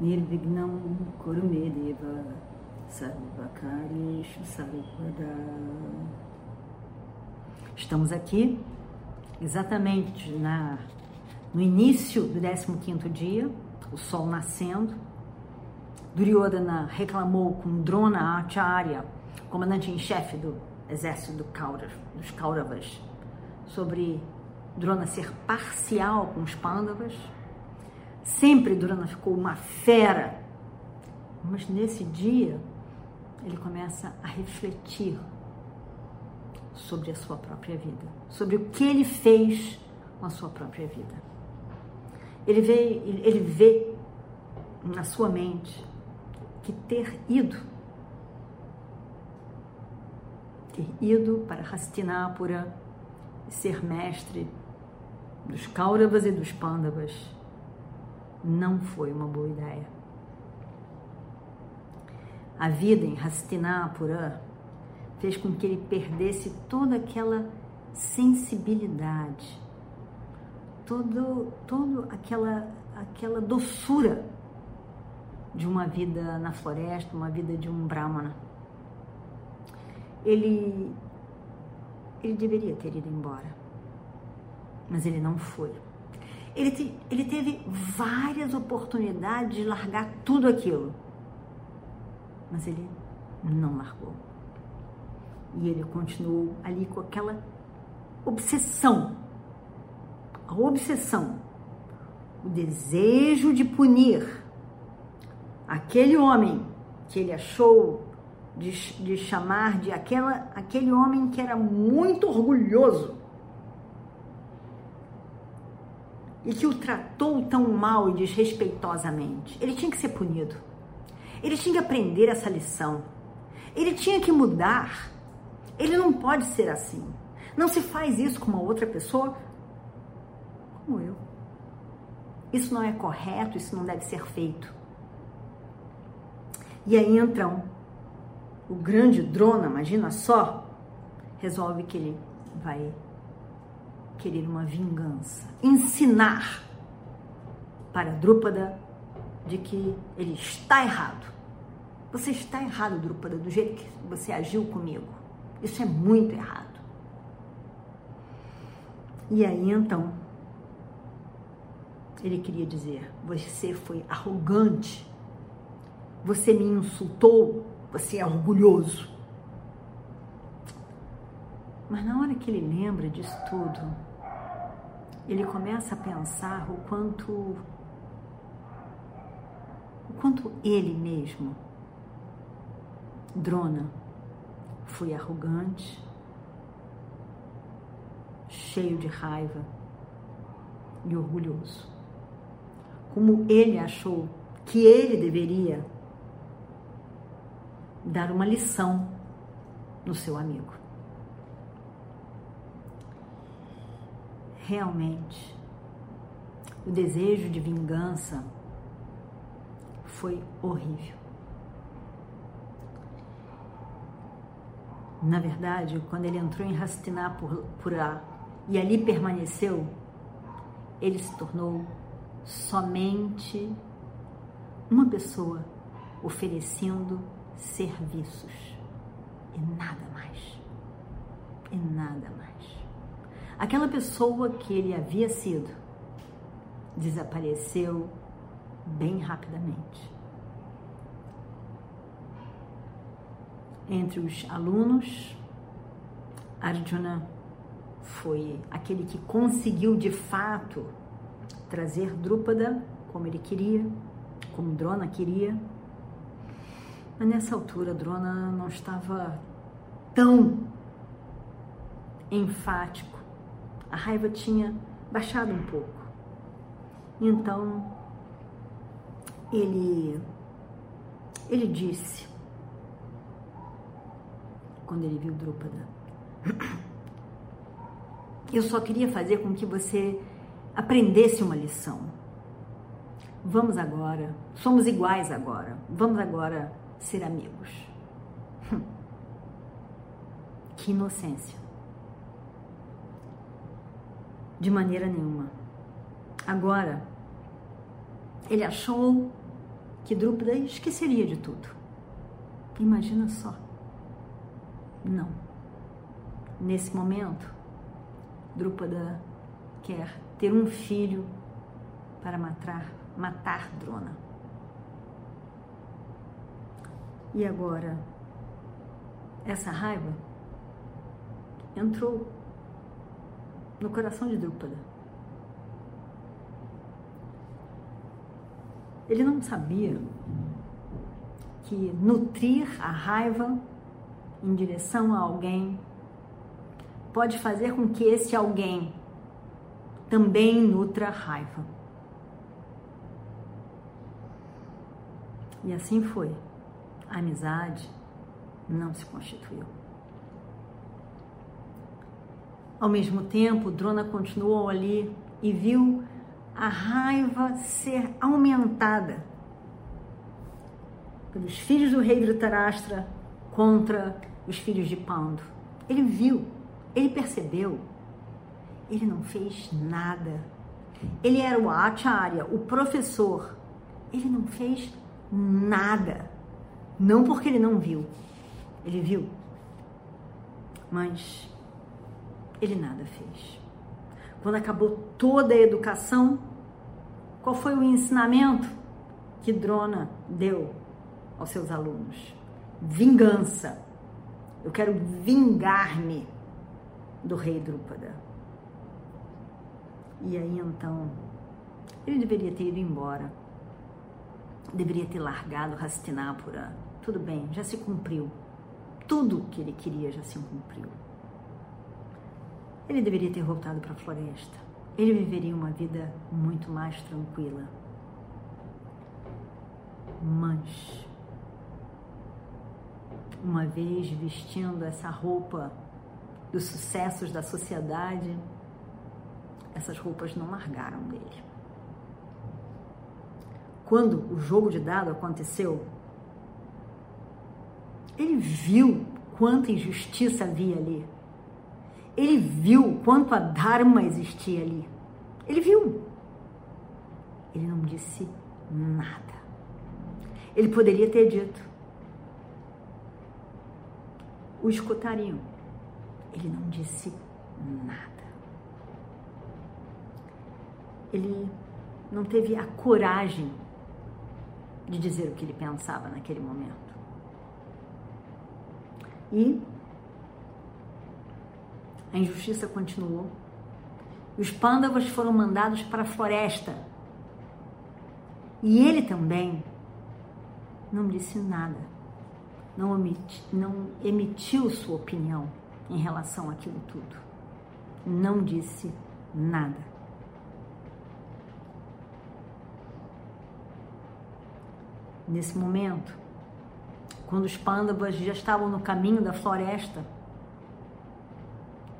Nirvignam Kurumedeva Sarvakarishu Sarvada Estamos aqui exatamente na, no início do 15º dia, o sol nascendo. Duryodhana reclamou com Drona Acharya, comandante em chefe do exército do Kaurav, dos Kauravas, sobre Drona ser parcial com os Pandavas. Sempre Drona ficou uma fera, mas nesse dia ele começa a refletir sobre a sua própria vida, sobre o que ele fez com a sua própria vida. Ele vê, ele vê na sua mente que ter ido, ter ido para Hastinapura ser mestre dos Kauravas e dos Pandavas não foi uma boa ideia. A vida em Hastinapura fez com que ele perdesse toda aquela sensibilidade, todo, todo aquela, aquela doçura de uma vida na floresta, uma vida de um brahmana. Ele, ele deveria ter ido embora, mas ele não foi. Ele, te, ele teve várias oportunidades de largar tudo aquilo, mas ele não largou. E ele continuou ali com aquela obsessão, a obsessão, o desejo de punir aquele homem que ele achou de, de chamar de aquela, aquele homem que era muito orgulhoso e que o tratou tão mal e desrespeitosamente. Ele tinha que ser punido. Ele tinha que aprender essa lição. Ele tinha que mudar. Ele não pode ser assim. Não se faz isso com uma outra pessoa como eu. Isso não é correto, isso não deve ser feito. E aí então, o grande Drona, imagina só, resolve que ele vai querer uma vingança, ensinar para Drúpada de que ele está errado. Você está errado, Drúpada, do jeito que você agiu comigo. Isso é muito errado. E aí então, ele queria dizer: você foi arrogante, você me insultou, você é orgulhoso. Mas na hora que ele lembra disso tudo, ele começa a pensar o quanto o quanto ele mesmo, Drona, Fui arrogante, cheio de raiva e orgulhoso. Como ele achou que ele deveria dar uma lição no seu amigo. Realmente, o desejo de vingança foi horrível. Na verdade, quando ele entrou em Hastinapura e ali permaneceu, ele se tornou somente uma pessoa oferecendo serviços e nada mais. E nada mais. Aquela pessoa que ele havia sido desapareceu bem rapidamente. Entre os alunos, Arjuna foi aquele que conseguiu de fato trazer Drúpada como ele queria, como Drona queria. Mas nessa altura, Drona não estava tão enfático. A raiva tinha baixado um pouco. Então, ele Ele disse, quando ele viu Drupada, eu só queria fazer com que você aprendesse uma lição. Vamos agora, somos iguais agora, vamos agora ser amigos. Que inocência. De maneira nenhuma. Agora, ele achou que Drupda esqueceria de tudo. Imagina só. Não. Nesse momento, Drupada quer ter um filho para matar, matar Drona. E agora, essa raiva entrou no coração de Drupada. Ele não sabia que nutrir a raiva em direção a alguém pode fazer com que esse alguém também nutra raiva. E assim foi. A amizade não se constituiu. Ao mesmo tempo, Drona continuou ali e viu a raiva ser aumentada pelos filhos do rei Dhritarashtra contra os filhos de Pando. Ele viu, ele percebeu, ele não fez nada. Ele era o acharya, o professor. Ele não fez nada. Não porque ele não viu. Ele viu. Mas ele nada fez. Quando acabou toda a educação, qual foi o ensinamento que Drona deu aos seus alunos? Vingança. Eu quero vingar-me do rei Drupada. E aí então, ele deveria ter ido embora. Deveria ter largado Hastinapura. Tudo bem, já se cumpriu. Tudo que ele queria já se cumpriu. Ele deveria ter voltado para a floresta. Ele viveria uma vida muito mais tranquila. Mas, uma vez vestindo essa roupa dos sucessos da sociedade, essas roupas não largaram dele. Quando o jogo de dado aconteceu, ele viu quanta injustiça havia ali ele viu quanto a Dharma existia ali. Ele viu. Ele não disse nada. Ele poderia ter dito. O escutariam. Ele não disse nada. Ele não teve a coragem de dizer o que ele pensava naquele momento. E a injustiça continuou. Os pândavas foram mandados para a floresta. E ele também não disse nada, não, não emitiu sua opinião em relação àquilo tudo. Não disse nada. Nesse momento, quando os pândavas já estavam no caminho da floresta,